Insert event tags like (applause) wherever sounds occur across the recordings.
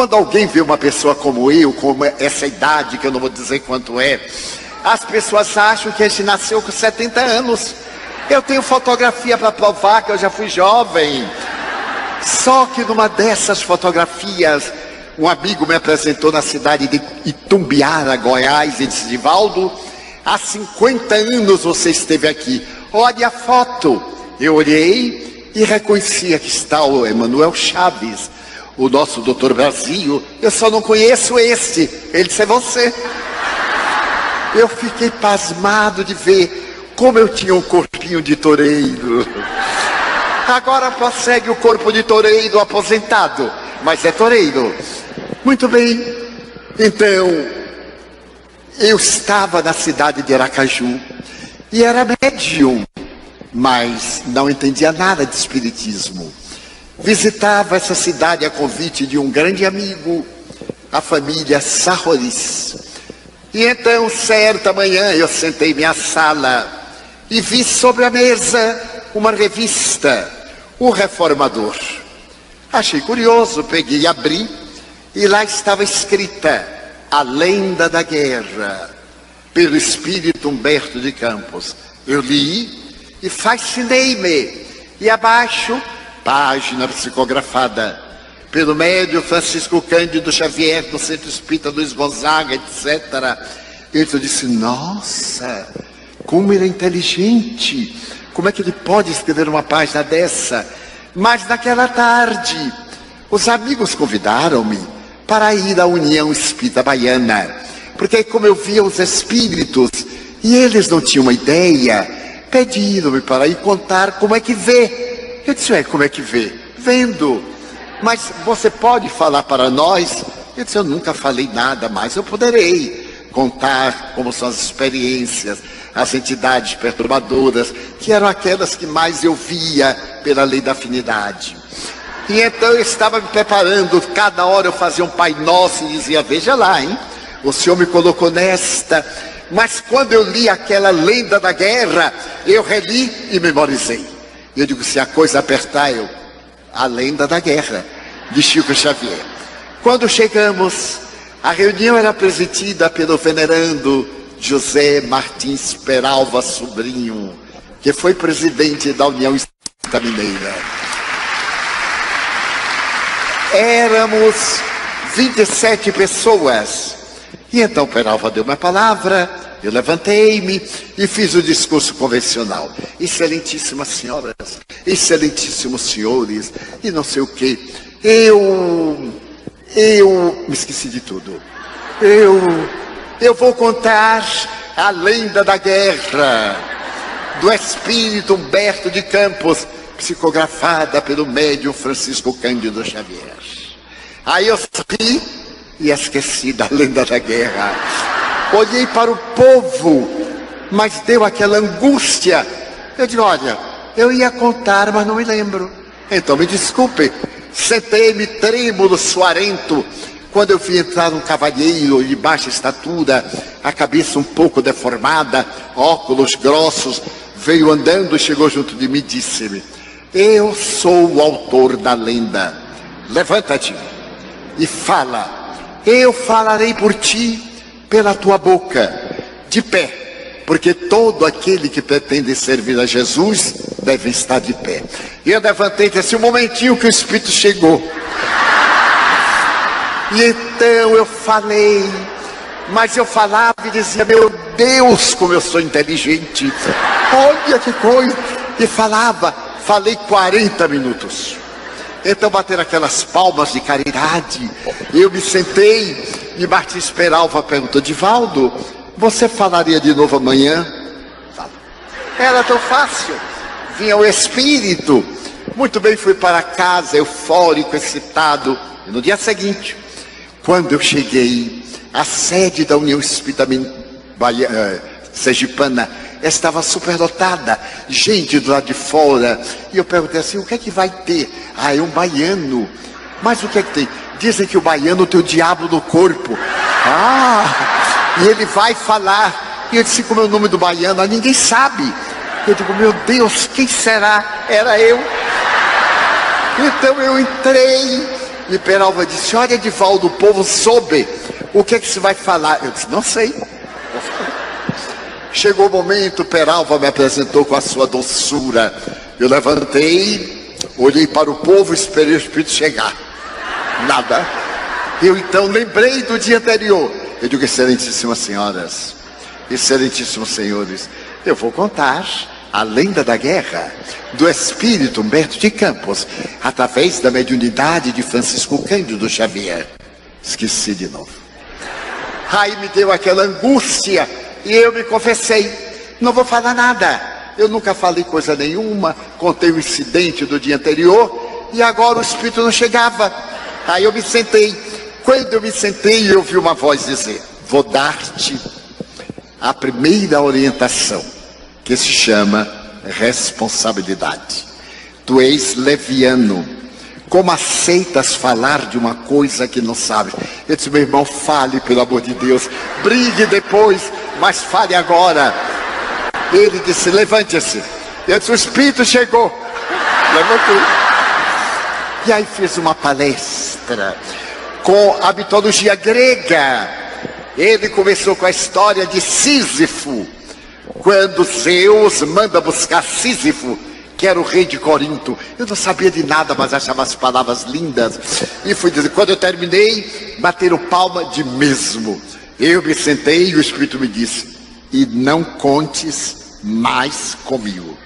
Quando alguém vê uma pessoa como eu, com essa idade, que eu não vou dizer quanto é, as pessoas acham que a gente nasceu com 70 anos. Eu tenho fotografia para provar que eu já fui jovem. Só que numa dessas fotografias, um amigo me apresentou na cidade de Itumbiara, Goiás, e disse: Divaldo, há 50 anos você esteve aqui. Olha a foto. Eu olhei e reconhecia que está o Emanuel Chaves, o nosso doutor Brasil. Eu só não conheço este. Ele disse: É você. Eu fiquei pasmado de ver como eu tinha um corpinho de toureiro. Agora prossegue o corpo de toureiro aposentado, mas é toureiro. Muito bem. Então, eu estava na cidade de Aracaju e era médium, mas não entendia nada de espiritismo. Visitava essa cidade a convite de um grande amigo, a família Sarroris. E então, certa manhã, eu sentei minha sala e vi sobre a mesa uma revista o reformador. Achei curioso, peguei e abri, e lá estava escrita a lenda da guerra, pelo espírito Humberto de Campos. Eu li e fascinei-me. E abaixo, página psicografada pelo médio Francisco Cândido Xavier, do Centro Espírita Luiz Gonzaga, etc. Eu disse, nossa, como ele é inteligente como é que ele pode escrever uma página dessa? Mas naquela tarde, os amigos convidaram-me para ir à União Espírita Baiana, porque como eu via os espíritos e eles não tinham uma ideia, pediram-me para ir contar como é que vê. Eu disse, é, como é que vê? Vendo. Mas você pode falar para nós? Eu disse, eu nunca falei nada, mas eu poderei contar como são as experiências as entidades perturbadoras, que eram aquelas que mais eu via pela lei da afinidade. E então eu estava me preparando, cada hora eu fazia um Pai Nosso e dizia: Veja lá, hein? O Senhor me colocou nesta. Mas quando eu li aquela lenda da guerra, eu reli e memorizei. Eu digo: se a coisa apertar, eu. A lenda da guerra, de Chico Xavier. Quando chegamos, a reunião era presidida pelo venerando José Martins Peralva Sobrinho, que foi presidente da União Espírita Mineira. Éramos 27 pessoas. E então Peralva deu uma palavra, eu levantei-me e fiz o discurso convencional. Excelentíssimas senhoras, excelentíssimos senhores, e não sei o que. Eu, eu me esqueci de tudo. Eu eu vou contar a lenda da guerra do espírito Humberto de Campos, psicografada pelo médium Francisco Cândido Xavier. Aí eu sorri e esqueci da lenda da guerra. Olhei para o povo, mas deu aquela angústia. Eu digo, olha, eu ia contar, mas não me lembro. Então me desculpe. Sentei-me trêmulo, suarento, quando eu vi entrar um cavalheiro de baixa estatura, a cabeça um pouco deformada, óculos grossos, veio andando, chegou junto de mim e disse-me: Eu sou o autor da lenda. Levanta-te e fala. Eu falarei por ti pela tua boca, de pé, porque todo aquele que pretende servir a Jesus deve estar de pé. E eu levantei e Um momentinho que o Espírito chegou. E então eu falei, mas eu falava e dizia: Meu Deus, como eu sou inteligente, olha que coisa. E falava, falei 40 minutos. Então bateram aquelas palmas de caridade. Eu me sentei e Martins Peralva perguntou: Divaldo, você falaria de novo amanhã? Era tão fácil. Vinha o Espírito. Muito bem, fui para casa, eufórico, excitado. E no dia seguinte, quando eu cheguei, a sede da União Espírita uh, Sergipana estava superdotada, gente do lado de fora. E eu perguntei assim: o que é que vai ter? Ah, é um baiano. Mas o que é que tem? Dizem que o baiano tem o diabo no corpo. Ah, e ele vai falar. E eu disse: como é o nome do baiano? Ah, ninguém sabe. Eu digo: meu Deus, quem será? Era eu. Então eu entrei E Peralva disse: Olha, Edivaldo, o povo soube. O que é que você vai falar? Eu disse: Não sei. Chegou o momento, Peralva me apresentou com a sua doçura. Eu levantei, olhei para o povo, esperei o Espírito chegar. Nada. Eu então lembrei do dia anterior. Eu digo, excelentíssimas senhoras, excelentíssimos senhores, eu vou contar a lenda da guerra do espírito Humberto de Campos, através da mediunidade de Francisco Cândido Xavier. Esqueci de novo. Aí me deu aquela angústia e eu me confessei: não vou falar nada. Eu nunca falei coisa nenhuma, contei o incidente do dia anterior e agora o espírito não chegava. Aí eu me sentei. Quando eu me sentei, eu ouvi uma voz dizer: Vou dar-te a primeira orientação, que se chama responsabilidade. Tu és leviano. Como aceitas falar de uma coisa que não sabes? Eu disse, meu irmão, fale, pelo amor de Deus. Brigue depois, mas fale agora. Ele disse, levante-se. Eu disse, o Espírito chegou. Levantei. E aí fiz uma palestra com a mitologia grega. Ele começou com a história de Sísifo, quando Zeus manda buscar Sísifo, que era o rei de Corinto. Eu não sabia de nada, mas achava as palavras lindas. E fui dizer, quando eu terminei, bateram palma de mesmo. Eu me sentei e o Espírito me disse: E não contes mais comigo.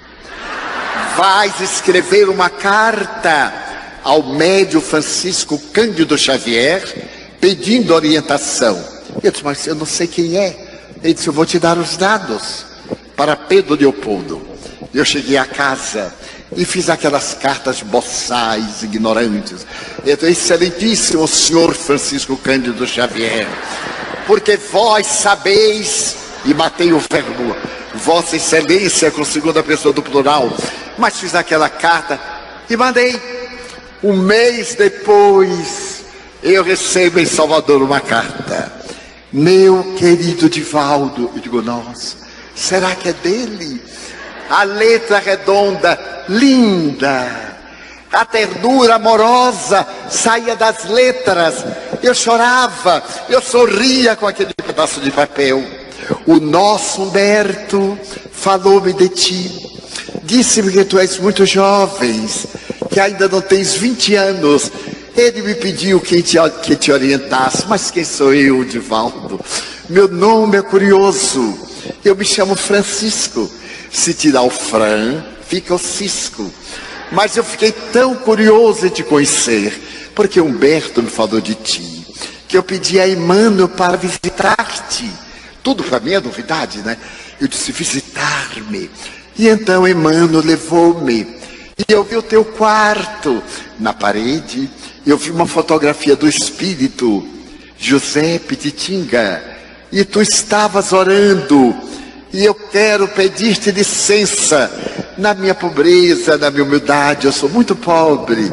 Vais escrever uma carta ao médio Francisco Cândido Xavier, pedindo orientação. Eu disse, mas eu não sei quem é. Ele disse, eu vou te dar os dados para Pedro Leopoldo. Eu cheguei a casa e fiz aquelas cartas boçais, ignorantes. Então, excelentíssimo senhor Francisco Cândido Xavier, porque vós sabeis, e matei o verbo, Vossa Excelência com segunda pessoa do plural, mas fiz aquela carta e mandei. Um mês depois, eu recebo em Salvador uma carta. Meu querido Divaldo, eu digo, nossa, será que é dele? A letra redonda, linda, a ternura amorosa saía das letras. Eu chorava, eu sorria com aquele pedaço de papel. O nosso Humberto falou-me de ti, disse-me que tu és muito jovem, que ainda não tens 20 anos. Ele me pediu que te, que te orientasse, mas quem sou eu, Divaldo? Meu nome é curioso, eu me chamo Francisco. Se tirar o Fran, fica o Cisco. Mas eu fiquei tão curioso te conhecer, porque Humberto me falou de ti, que eu pedi a Emmanuel para visitar-te. Tudo para mim é novidade, né? Eu disse, visitar-me. E então Emmanuel levou-me. E eu vi o teu quarto na parede. Eu vi uma fotografia do espírito, José Petitinga. E tu estavas orando. E eu quero pedir-te licença na minha pobreza, na minha humildade. Eu sou muito pobre.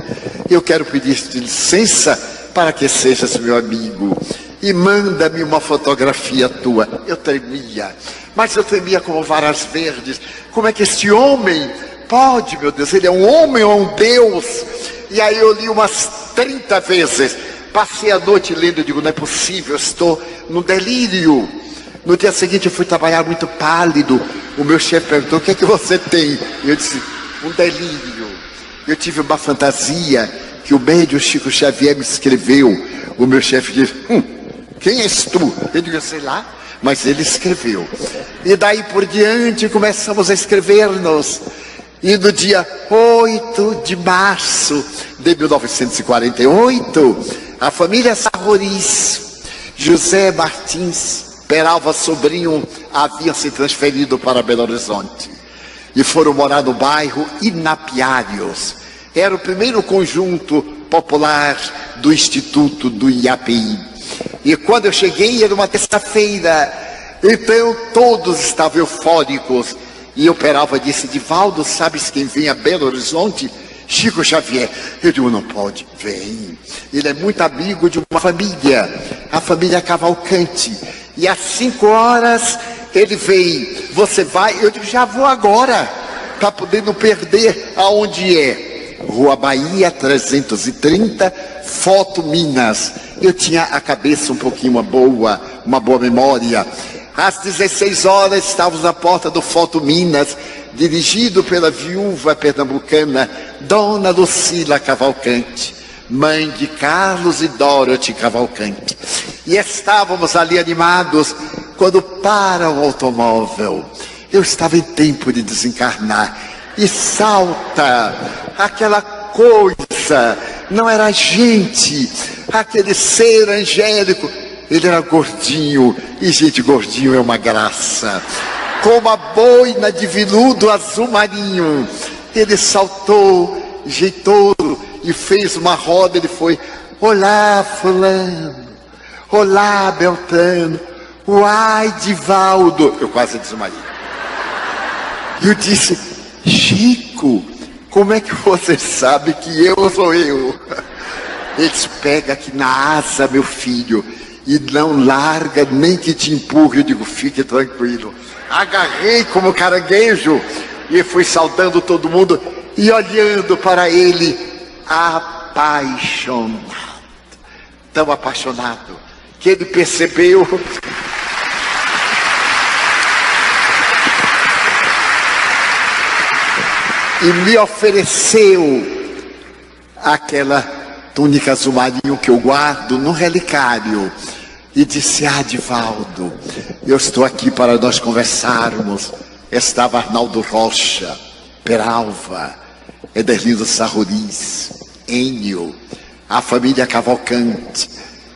Eu quero pedir-te licença para que sejas meu amigo e manda-me uma fotografia tua. Eu tremia, mas eu tremia como varas verdes. Como é que esse homem pode, meu Deus? Ele é um homem ou um Deus? E aí eu li umas 30 vezes. Passei a noite lendo e digo, não é possível, estou no delírio. No dia seguinte eu fui trabalhar muito pálido. O meu chefe perguntou, o que é que você tem? Eu disse, um delírio. Eu tive uma fantasia que o médio Chico Xavier me escreveu. O meu chefe disse, hum, quem és tu? Eu digo, sei lá, mas ele escreveu. E daí por diante começamos a escrever-nos. E no dia 8 de março de 1948, a família Sarroris, José Martins, Peralva Sobrinho, haviam se transferido para Belo Horizonte. E foram morar no bairro Inapiários. Era o primeiro conjunto popular do Instituto do IAPI. E quando eu cheguei era uma terça-feira, então todos estavam eufóricos. E o Peralva disse: Divaldo, sabes quem vem a Belo Horizonte? Chico Xavier. Eu digo: não pode, vem. Ele é muito amigo de uma família, a família Cavalcante. E às cinco horas ele vem. Você vai? Eu digo: já vou agora, para poder não perder aonde é. Rua Bahia 330, Foto Minas. Eu tinha a cabeça um pouquinho uma boa, uma boa memória. Às 16 horas estávamos na porta do Foto Minas, dirigido pela viúva pernambucana Dona Lucila Cavalcante, mãe de Carlos e Dorothy Cavalcante. E estávamos ali animados quando para o automóvel. Eu estava em tempo de desencarnar e salta aquela coisa, não era gente, aquele ser angélico. Ele era gordinho, e gente, gordinho é uma graça. Com uma boina de veludo azul marinho. Ele saltou, jeitoso, e fez uma roda. Ele foi: Olá, Fulano. Olá, Beltrano. Uai, Divaldo. Eu quase desmaiei. E eu disse: Chico, como é que você sabe que eu sou eu? Eles pega aqui na asa, meu filho, e não larga nem que te empurre. Eu digo, fique tranquilo. Agarrei como caranguejo e fui saudando todo mundo e olhando para ele, apaixonado. Tão apaixonado que ele percebeu e me ofereceu aquela túnica azul marinho que eu guardo no relicário e disse: Ah, Divaldo, eu estou aqui para nós conversarmos. Estava Arnaldo Rocha, Peralva, Ederlindo Sarruris, Enio, a família Cavalcante.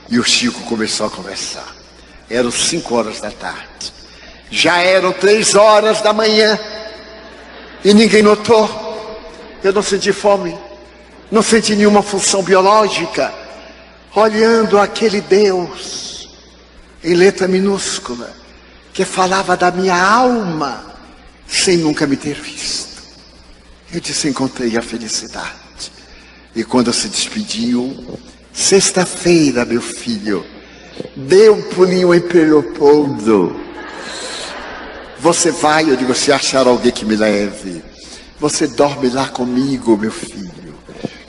E o Chico começou a conversar. Eram cinco horas da tarde. Já eram três horas da manhã. E ninguém notou. Eu não senti fome, não senti nenhuma função biológica. Olhando aquele Deus em letra minúscula, que falava da minha alma, sem nunca me ter visto. Eu disse: encontrei a felicidade. E quando se despediu, sexta-feira, meu filho, dê um pulinho em Leopoldo. Você vai, eu digo, se achar alguém que me leve. Você dorme lá comigo, meu filho.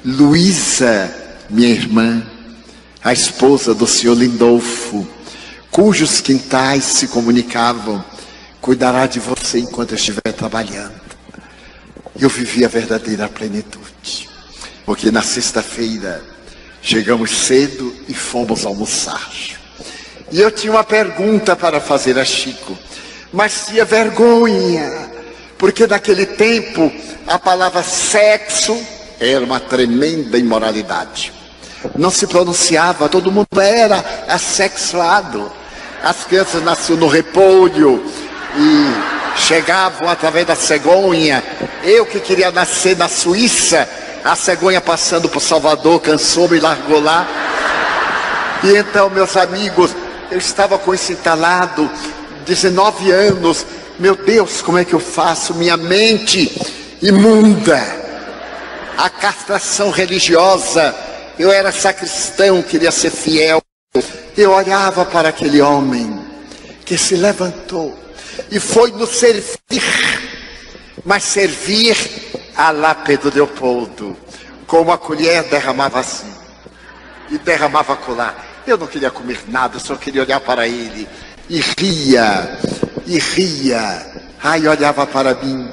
Luísa, minha irmã, a esposa do senhor Lindolfo, cujos quintais se comunicavam, cuidará de você enquanto eu estiver trabalhando. Eu vivi a verdadeira plenitude, porque na sexta-feira chegamos cedo e fomos almoçar. E eu tinha uma pergunta para fazer a Chico mas tinha vergonha, porque naquele tempo a palavra sexo era uma tremenda imoralidade. Não se pronunciava, todo mundo era assexuado. As crianças nasciam no repolho e chegavam através da cegonha. Eu que queria nascer na Suíça, a cegonha passando por Salvador cansou-me e largou lá. E então, meus amigos, eu estava com esse entalado 19 anos. Meu Deus, como é que eu faço? Minha mente imunda. A castração religiosa. Eu era sacristão, queria ser fiel. Eu olhava para aquele homem que se levantou e foi nos servir, mas servir a lá Pedro Leopoldo, com uma colher derramava assim e derramava colar. Eu não queria comer nada, só queria olhar para ele e ria, e ria. Ai, olhava para mim,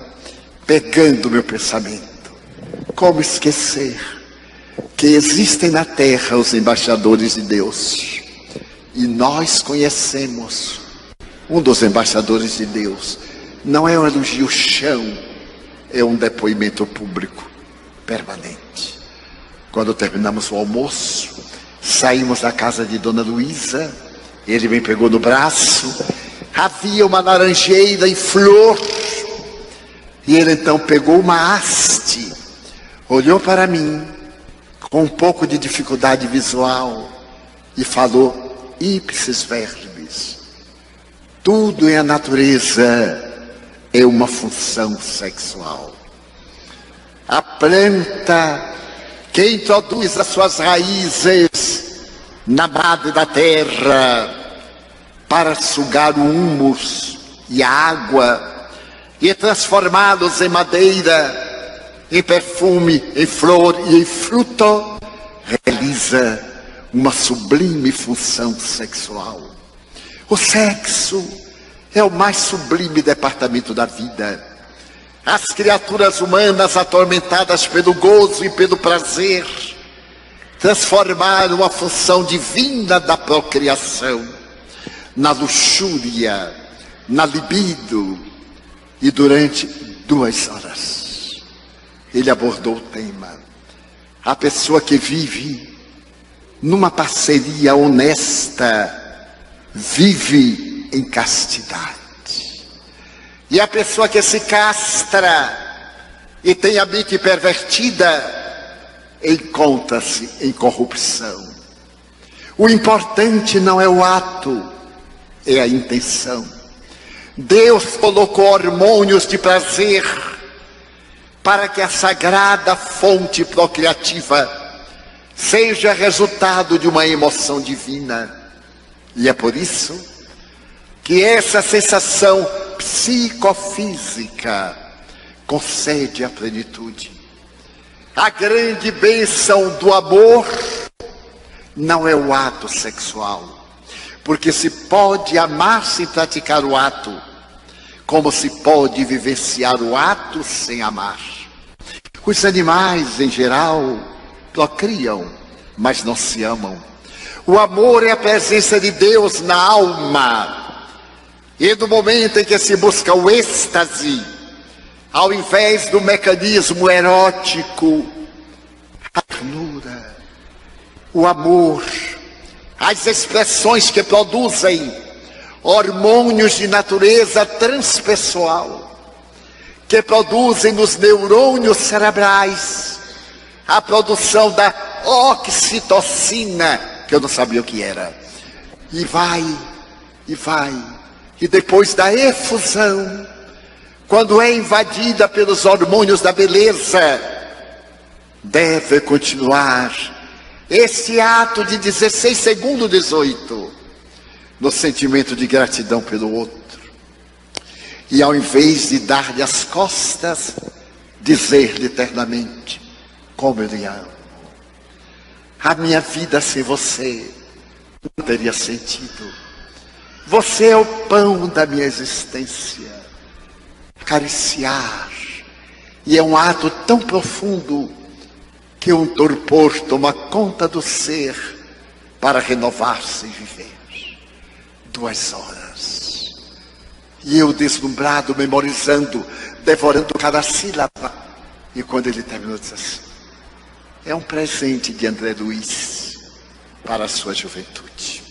pegando meu pensamento. Como esquecer que existem na terra os embaixadores de Deus? E nós conhecemos um dos embaixadores de Deus. Não é um elogio chão, é um depoimento público permanente. Quando terminamos o almoço, saímos da casa de Dona Luísa ele me pegou no braço, havia uma laranjeira em flor, e ele então pegou uma haste, olhou para mim, com um pouco de dificuldade visual, e falou: ipsis verbis. Tudo em a natureza é uma função sexual. A planta que introduz as suas raízes na madre da terra para sugar o humus e a água e transformá-los em madeira, em perfume, em flor e em fruto, realiza uma sublime função sexual. O sexo é o mais sublime departamento da vida. As criaturas humanas atormentadas pelo gozo e pelo prazer transformaram a função divina da procriação na luxúria, na libido, e durante duas horas ele abordou o tema. A pessoa que vive numa parceria honesta vive em castidade. E a pessoa que se castra e tem a mente pervertida encontra-se em corrupção. O importante não é o ato, é a intenção. Deus colocou hormônios de prazer para que a sagrada fonte procriativa seja resultado de uma emoção divina. E é por isso que essa sensação psicofísica concede a plenitude. A grande bênção do amor não é o ato sexual, porque se pode amar sem praticar o ato, como se pode vivenciar o ato sem amar. Os animais, em geral, procriam, mas não se amam. O amor é a presença de Deus na alma. E no momento em que se busca o êxtase, ao invés do mecanismo erótico, a ternura, o amor, as expressões que produzem hormônios de natureza transpessoal, que produzem nos neurônios cerebrais a produção da oxitocina, que eu não sabia o que era. E vai, e vai, e depois da efusão, quando é invadida pelos hormônios da beleza, deve continuar esse ato de 16 segundos 18 no sentimento de gratidão pelo outro. E ao invés de dar-lhe as costas, dizer-lhe eternamente como eu lhe amo. A minha vida sem você não teria sentido. Você é o pão da minha existência acariciar. E é um ato tão profundo que um torpor toma conta do ser para renovar-se e viver. Duas horas. E eu deslumbrado, memorizando, devorando cada sílaba. E quando ele terminou, disse assim: É um presente de André Luiz para a sua juventude.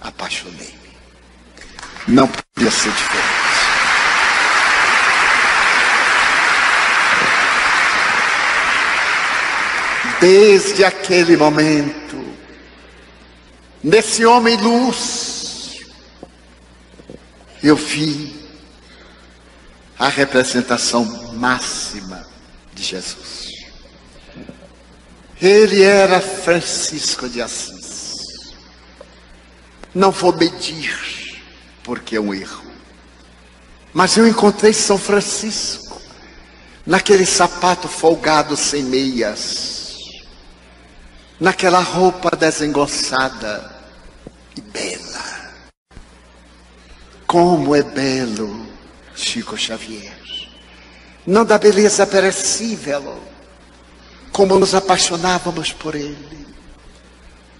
Apaixonei-me. Não podia ser diferente. Desde aquele momento, nesse homem luz, eu vi a representação máxima de Jesus. Ele era Francisco de Assis. Não vou medir, porque é um erro. Mas eu encontrei São Francisco naquele sapato folgado sem meias naquela roupa desengonçada e bela. Como é belo Chico Xavier. Não da beleza perecível, como nos apaixonávamos por ele.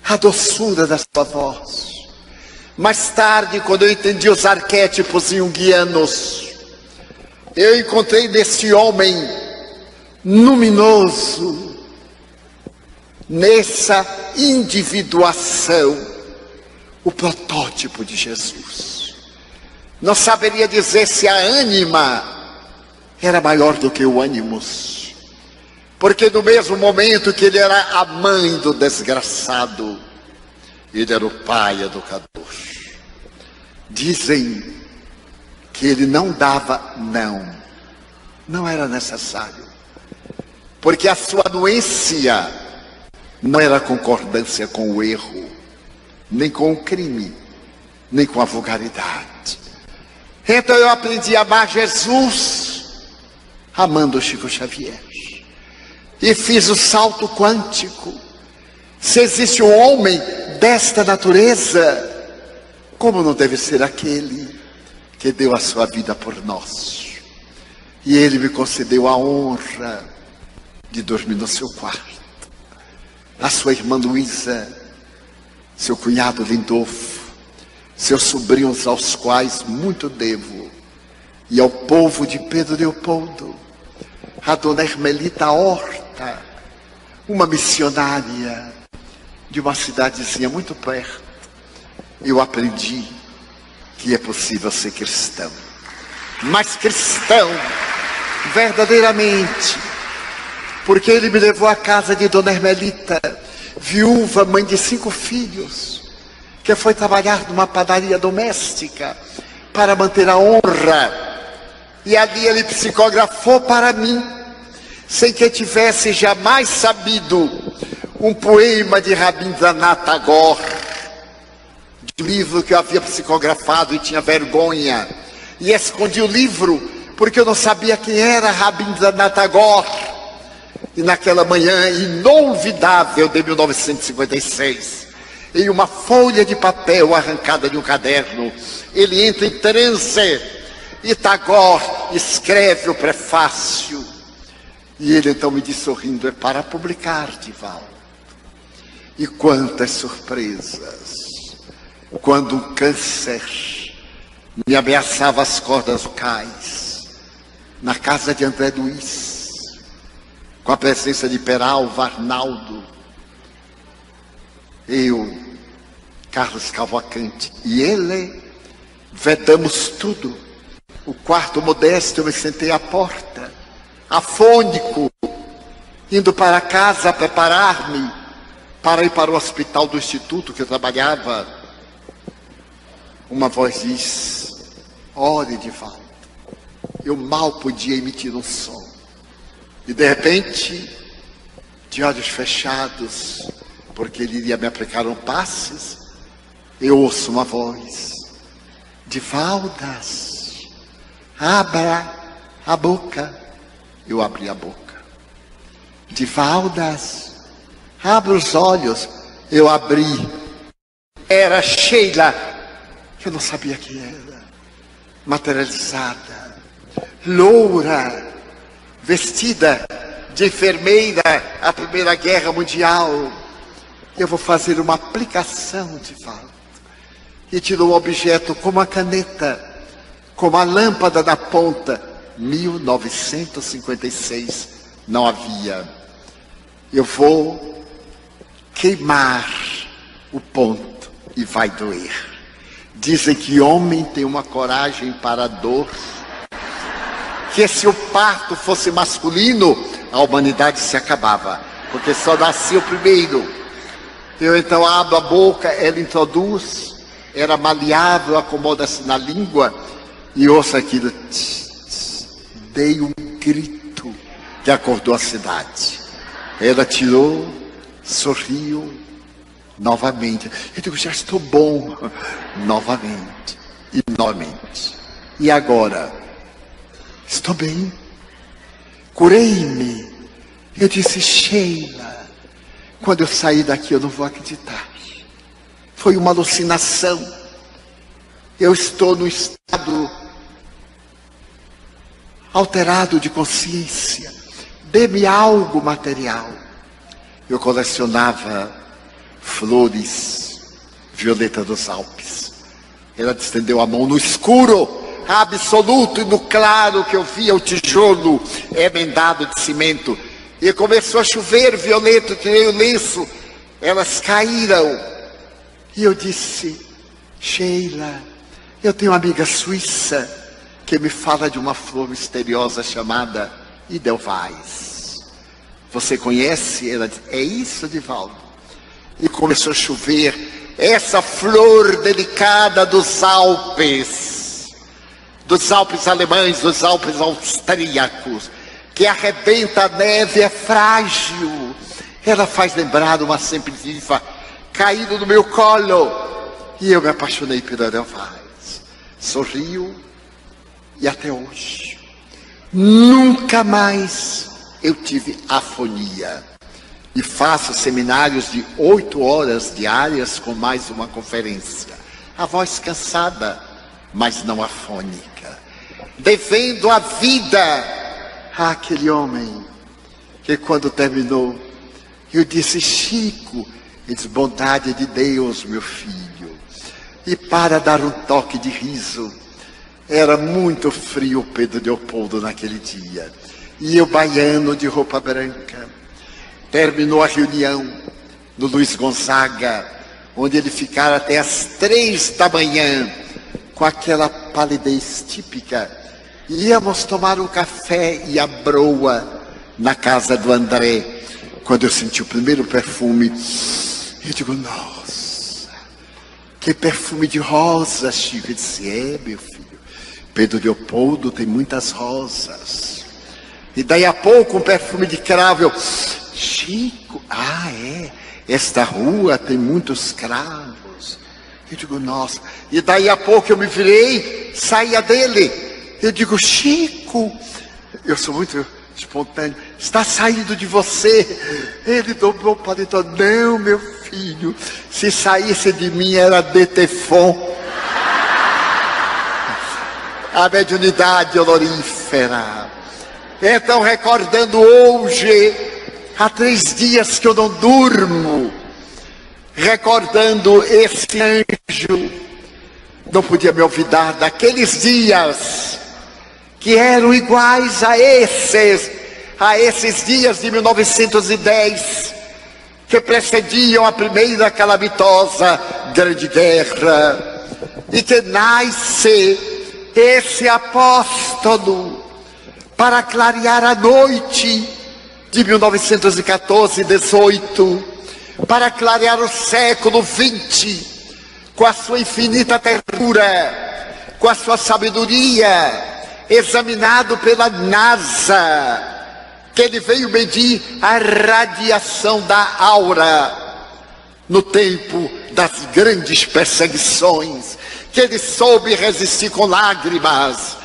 A doçura da sua voz. Mais tarde, quando eu entendi os arquétipos junguianos, eu encontrei nesse homem luminoso, nessa individuação o protótipo de Jesus. Não saberia dizer se a ânima era maior do que o ânimos, porque no mesmo momento que ele era a mãe do desgraçado, ele era o pai educador. Dizem que ele não dava não, não era necessário, porque a sua anuência não era concordância com o erro, nem com o crime, nem com a vulgaridade. Então eu aprendi a amar Jesus, amando Chico Xavier. E fiz o salto quântico Se existe um homem desta natureza, como não deve ser aquele que deu a sua vida por nós? E ele me concedeu a honra de dormir no seu quarto. A sua irmã Luísa, seu cunhado Lindolfo, seus sobrinhos aos quais muito devo, e ao povo de Pedro Leopoldo, a dona Hermelita Horta, uma missionária de uma cidadezinha muito perto, eu aprendi que é possível ser cristão. Mas cristão, verdadeiramente, porque ele me levou à casa de Dona Hermelita, viúva, mãe de cinco filhos, que foi trabalhar numa padaria doméstica para manter a honra. E ali ele psicografou para mim, sem que tivesse jamais sabido, um poema de Rabindranath Tagore, de um livro que eu havia psicografado e tinha vergonha. E escondi o livro porque eu não sabia quem era Rabindranath Tagore. E naquela manhã inolvidável de 1956, em uma folha de papel arrancada de um caderno, ele entra em transe e Tagore escreve o prefácio. E ele então me diz sorrindo: é para publicar, Divaldo. E quantas surpresas! Quando um câncer me ameaçava as cordas vocais, na casa de André Luiz, com a presença de Peralva, Arnaldo, eu, Carlos Cavalcante e ele, vedamos tudo. O quarto modesto, eu me sentei à porta, afônico, indo para casa preparar-me para ir para o hospital do instituto que eu trabalhava. Uma voz diz: Ore volta. Eu mal podia emitir um som. E de repente, de olhos fechados, porque ele iria me aplicar um passes, eu ouço uma voz de Valdas, abra a boca. Eu abri a boca. De Valdas, abra os olhos. Eu abri. Era Sheila. Eu não sabia quem era. Materializada, loura vestida de enfermeira à Primeira Guerra Mundial. Eu vou fazer uma aplicação de volta. E tirou o objeto como a caneta, como a lâmpada da ponta. 1956 não havia. Eu vou queimar o ponto e vai doer. Dizem que homem tem uma coragem para a dor que se o parto fosse masculino, a humanidade se acabava, porque só nascia o primeiro. Eu então abro a boca, ela introduz, era maleável, acomoda-se na língua e ouço aquilo. Tch, dei um grito que acordou a cidade. Ela tirou, sorriu novamente. Eu digo, já estou bom. (laughs) Novamente. E novamente. E agora? Estou bem. Curei-me. Eu disse, Sheila, quando eu sair daqui eu não vou acreditar. Foi uma alucinação. Eu estou no estado alterado de consciência. Dê-me algo material. Eu colecionava flores, violeta dos Alpes. Ela estendeu a mão no escuro absoluto e no claro que eu via o tijolo emendado de cimento. E começou a chover violento, tirei o lenço, elas caíram. E eu disse, Sheila, eu tenho uma amiga suíça que me fala de uma flor misteriosa chamada Idelweiss. Você conhece? Ela disse, é isso, Divaldo. E começou a chover, essa flor delicada dos Alpes dos Alpes alemães, dos Alpes austríacos, que arrebenta a neve, é frágil. Ela faz lembrar uma simples ninfa caído no meu colo. E eu me apaixonei pela Edelweiss. Sorriu e até hoje. Nunca mais eu tive afonia. e faço seminários de oito horas diárias com mais uma conferência. A voz cansada, mas não afônica. Devendo a vida àquele homem que quando terminou, eu disse, Chico, ele disse, bondade de Deus, meu filho. E para dar um toque de riso, era muito frio Pedro Leopoldo naquele dia. E eu baiano de roupa branca Terminou a reunião no Luiz Gonzaga, onde ele ficara até as três da manhã, com aquela palidez típica. Íamos tomar um café e a broa na casa do André. Quando eu senti o primeiro perfume, eu digo, nossa, que perfume de rosa, Chico. Ele disse, é, meu filho, Pedro Leopoldo tem muitas rosas. E daí a pouco um perfume de cravo, eu, Chico, ah, é. Esta rua tem muitos cravos. Eu digo, nossa. E daí a pouco eu me virei, saía dele. Eu digo, Chico, eu sou muito espontâneo. Está saindo de você. Ele dobrou o paletó. Não, meu filho. Se saísse de mim era Detefon. A mediunidade olorífera. Então, recordando hoje Há três dias que eu não durmo, recordando esse anjo. Não podia me olvidar daqueles dias que eram iguais a esses, a esses dias de 1910, que precediam a primeira calamitosa Grande Guerra, e que nasce esse apóstolo para clarear a noite de 1914 18 para clarear o século 20 com a sua infinita ternura, com a sua sabedoria, examinado pela NASA, que ele veio medir a radiação da aura no tempo das grandes perseguições, que ele soube resistir com lágrimas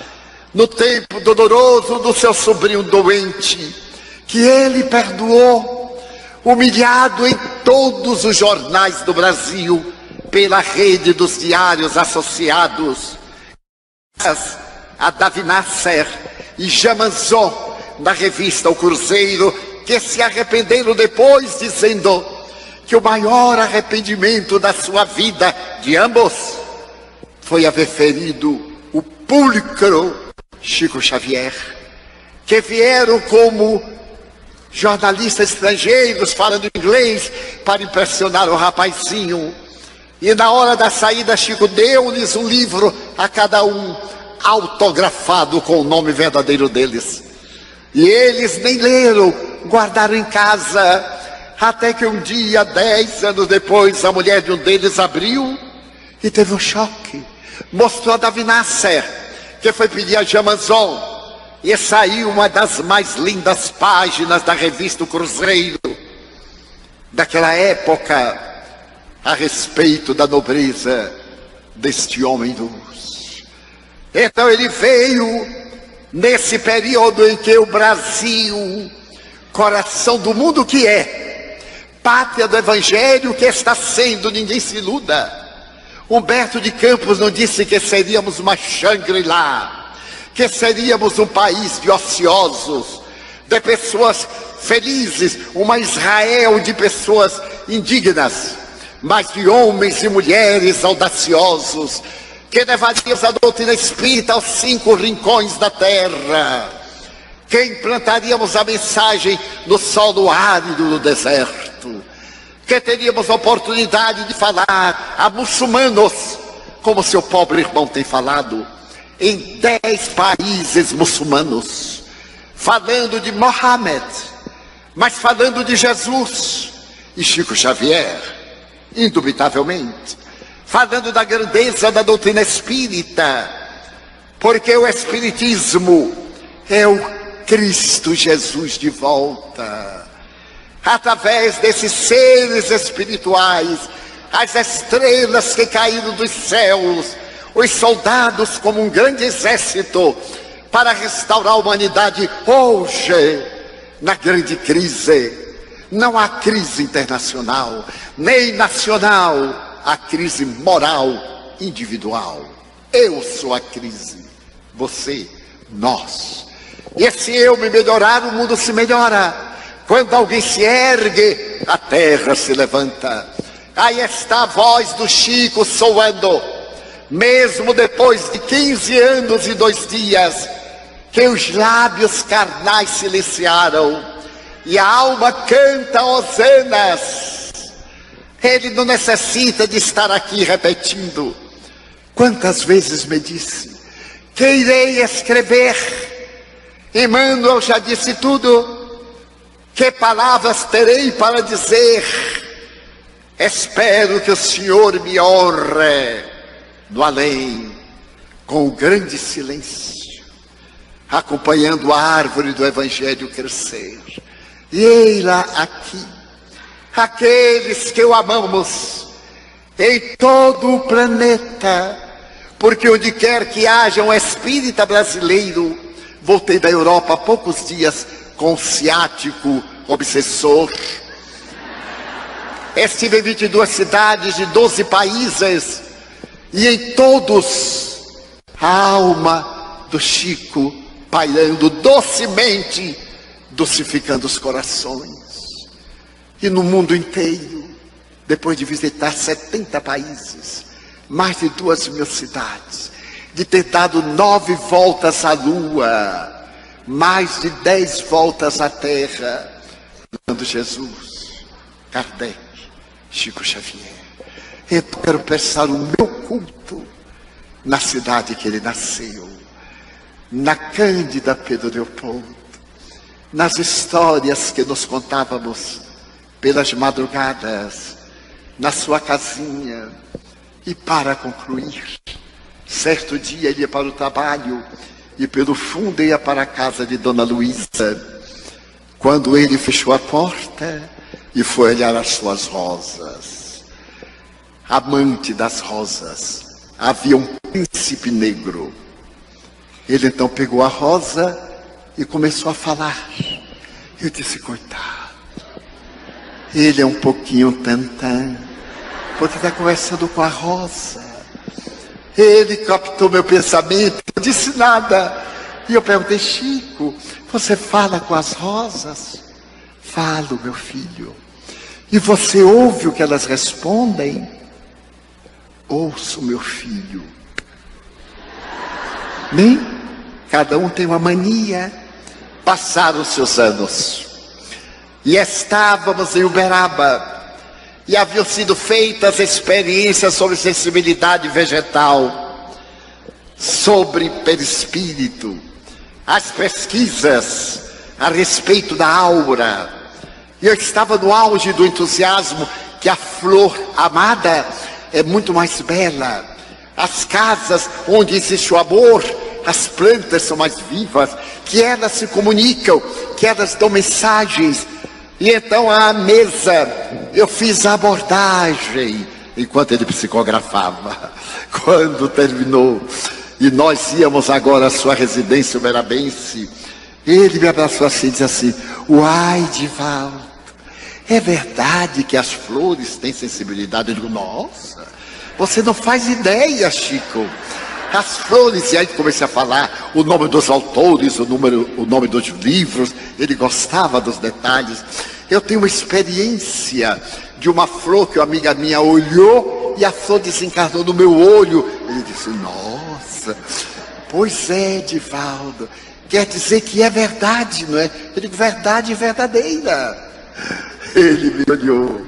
no tempo doloroso do seu sobrinho doente que ele perdoou, humilhado em todos os jornais do Brasil, pela rede dos diários associados, a Davi Nasser e Jamanzon, na revista O Cruzeiro, que se arrependeram depois, dizendo que o maior arrependimento da sua vida, de ambos, foi haver ferido o púlcro Chico Xavier, que vieram como jornalistas estrangeiros falando inglês para impressionar o rapazinho. E na hora da saída, Chico deu-lhes um livro a cada um, autografado com o nome verdadeiro deles. E eles nem leram, guardaram em casa, até que um dia, dez anos depois, a mulher de um deles abriu e teve um choque. Mostrou a Davi Nasser, que foi pedir a Jamazon e saiu uma das mais lindas páginas da revista o Cruzeiro, daquela época, a respeito da nobreza deste homem luz. Então ele veio nesse período em que o Brasil, coração do mundo que é, pátria do Evangelho que está sendo, ninguém se iluda. Humberto de Campos não disse que seríamos uma Shangri-La que seríamos um país de ociosos, de pessoas felizes, uma Israel de pessoas indignas, mas de homens e mulheres audaciosos, que levaríamos a doutrina espírita aos cinco rincões da terra, que implantaríamos a mensagem no solo árido do deserto, que teríamos a oportunidade de falar a muçulmanos, como seu pobre irmão tem falado, em dez países muçulmanos, falando de Mohammed, mas falando de Jesus e Chico Xavier, indubitavelmente, falando da grandeza da doutrina espírita, porque o Espiritismo é o Cristo Jesus de volta. Através desses seres espirituais, as estrelas que caíram dos céus, os soldados como um grande exército para restaurar a humanidade hoje, na grande crise, Não há crise internacional, nem nacional, há crise moral individual. Eu sou a crise, você, nós. E se eu me melhorar, o mundo se melhora. Quando alguém se ergue, a terra se levanta. Aí está a voz do Chico soando, mesmo depois de 15 anos e dois dias, que os lábios carnais silenciaram e a alma canta hosanas. Ele não necessita de estar aqui repetindo. Quantas vezes me disse que irei escrever? Emmanuel já disse tudo. Que palavras terei para dizer? Espero que o Senhor me honre no além, com o grande silêncio, acompanhando a árvore do Evangelho crescer. E eis-la aqui, aqueles que o amamos em todo o planeta, porque onde quer que haja um espírita brasileiro, voltei da Europa há poucos dias com ciático obsessor. Estive em 22 cidades de 12 países e em todos a alma do Chico pairando docemente, docificando os corações. E no mundo inteiro, depois de visitar 70 países, mais de duas mil cidades, de ter dado nove voltas à lua, mais de dez voltas à terra, dando Jesus, Kardec, Chico Xavier. Eu quero prestar o meu culto na cidade que ele nasceu, na Cândida Pedro Leopoldo, nas histórias que nos contávamos pelas madrugadas, na sua casinha. E para concluir, certo dia ele ia para o trabalho e pelo fundo ia para a casa de Dona Luísa. Quando ele fechou a porta e foi olhar as suas rosas, amante das rosas, havia um príncipe negro. Ele então pegou a rosa e começou a falar. Eu disse, coitado, ele é um pouquinho tantã, porque está conversando com a rosa. Ele captou meu pensamento, não disse nada. E eu perguntei, Chico, você fala com as rosas? Falo, meu filho. E você ouve o que elas respondem? Ouço, meu filho. Nem cada um tem uma mania. Passaram os seus anos. E estávamos em Uberaba. E haviam sido feitas experiências sobre sensibilidade vegetal, sobre perispírito, as pesquisas a respeito da aura. E eu estava no auge do entusiasmo que a flor amada é muito mais bela. As casas onde existe o amor, as plantas são mais vivas, que elas se comunicam, que elas dão mensagens. E então à mesa eu fiz a abordagem enquanto ele psicografava. (laughs) Quando terminou, e nós íamos agora à sua residência uberabense. Ele me abraçou assim e disse assim: Uai, Divaldo, é verdade que as flores têm sensibilidade? Eu digo: Nossa, você não faz ideia, Chico. As flores, e aí comecei a falar o nome dos autores, o, número, o nome dos livros, ele gostava dos detalhes. Eu tenho uma experiência de uma flor que uma amiga minha olhou e a flor desencarnou no meu olho. Ele disse: Nossa, pois é, Divaldo. Quer dizer que é verdade, não é? Eu digo: Verdade verdadeira. Ele me olhou,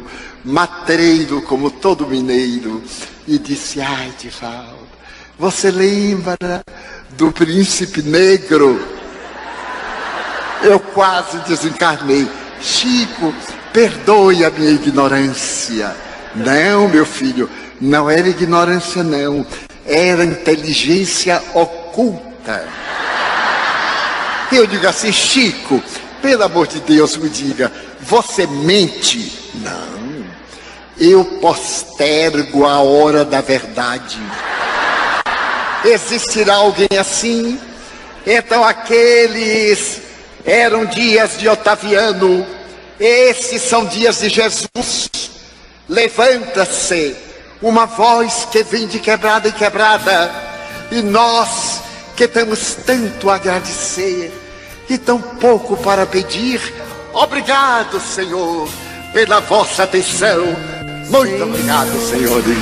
matreiro como todo mineiro, e disse: Ai, Divaldo, você lembra do príncipe negro? Eu quase desencarnei. Chico, perdoe a minha ignorância. Não, meu filho, não era ignorância, não. Era inteligência oculta. Eu digo assim, Chico, pelo amor de Deus, me diga, você mente? Não. Eu postergo a hora da verdade. Existirá alguém assim? Então aqueles eram dias de Otaviano Esses são dias de Jesus. Levanta-se uma voz que vem de quebrada em quebrada, e nós que temos tanto a agradecer e tão pouco para pedir, obrigado, Senhor, pela vossa atenção. Muito obrigado, senhores.